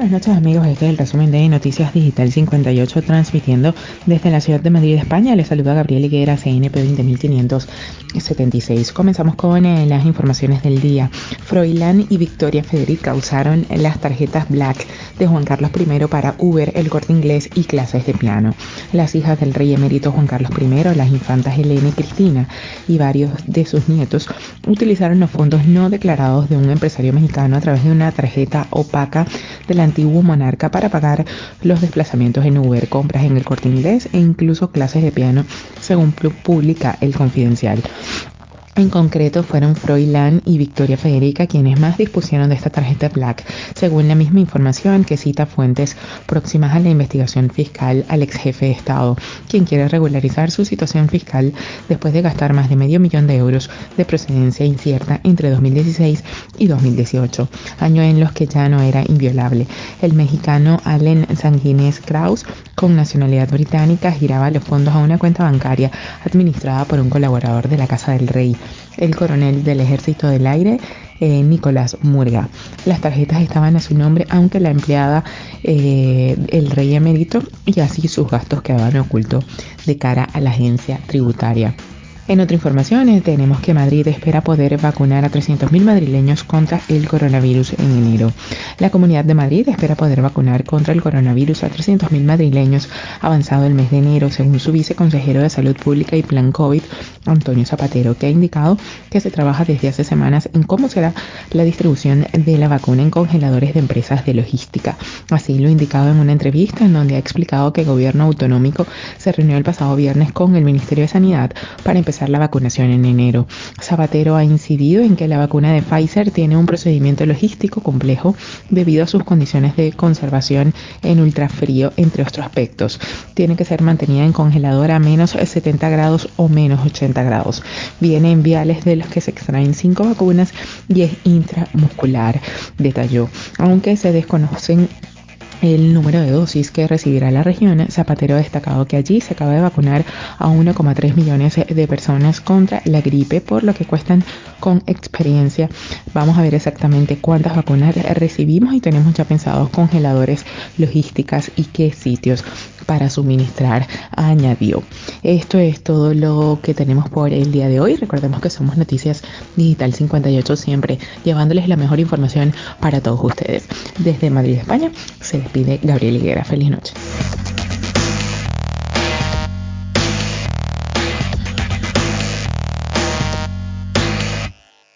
buenas noches amigos, este es el resumen de Noticias Digital 58 transmitiendo desde la ciudad de Madrid, España. Les saluda Gabriel Higuera, CNP 20576. Comenzamos con eh, las informaciones del día. Froilán y Victoria Federica usaron las tarjetas Black de Juan Carlos I para Uber, el corte inglés y clases de piano. Las hijas del rey emérito Juan Carlos I, las infantas Elena y Cristina y varios de sus nietos utilizaron los fondos no declarados de un empresario mexicano a través de una tarjeta opaca del antiguo monarca para pagar los desplazamientos en Uber, compras en el corte inglés e incluso clases de piano, según publica el confidencial. En concreto, fueron Froilán y Victoria Federica quienes más dispusieron de esta tarjeta Black, según la misma información que cita fuentes próximas a la investigación fiscal al ex jefe de Estado, quien quiere regularizar su situación fiscal después de gastar más de medio millón de euros de procedencia incierta entre 2016 y 2018, año en los que ya no era inviolable. El mexicano Allen Sanguines Kraus, con nacionalidad británica, giraba los fondos a una cuenta bancaria administrada por un colaborador de la Casa del Rey el coronel del Ejército del Aire, eh, Nicolás Murga. Las tarjetas estaban a su nombre, aunque la empleada, eh, el rey emérito, y así sus gastos quedaban ocultos de cara a la agencia tributaria. En otra información, eh, tenemos que Madrid espera poder vacunar a 300.000 madrileños contra el coronavirus en enero. La Comunidad de Madrid espera poder vacunar contra el coronavirus a 300.000 madrileños avanzado el mes de enero, según su viceconsejero de Salud Pública y Plan COVID, Antonio Zapatero, que ha indicado que se trabaja desde hace semanas en cómo será la distribución de la vacuna en congeladores de empresas de logística. Así lo ha indicado en una entrevista en donde ha explicado que el gobierno autonómico se reunió el pasado viernes con el Ministerio de Sanidad para empezar la vacunación en enero. Zapatero ha incidido en que la vacuna de Pfizer tiene un procedimiento logístico complejo debido a sus condiciones de conservación en ultrafrío, entre otros aspectos. Tiene que ser mantenida en congelador a menos 70 grados o menos 80 grados. Viene en viales de los que se extraen cinco vacunas y es intramuscular, detalló. Aunque se desconocen el número de dosis que recibirá la región, Zapatero ha destacado que allí se acaba de vacunar a 1,3 millones de personas contra la gripe, por lo que cuestan con experiencia. Vamos a ver exactamente cuántas vacunas recibimos y tenemos ya pensados congeladores, logísticas y qué sitios para suministrar, añadió. Esto es todo lo que tenemos por el día de hoy. Recordemos que somos Noticias Digital 58 siempre llevándoles la mejor información para todos ustedes. Desde Madrid, España, se despide Gabriel Higuera. Feliz noche.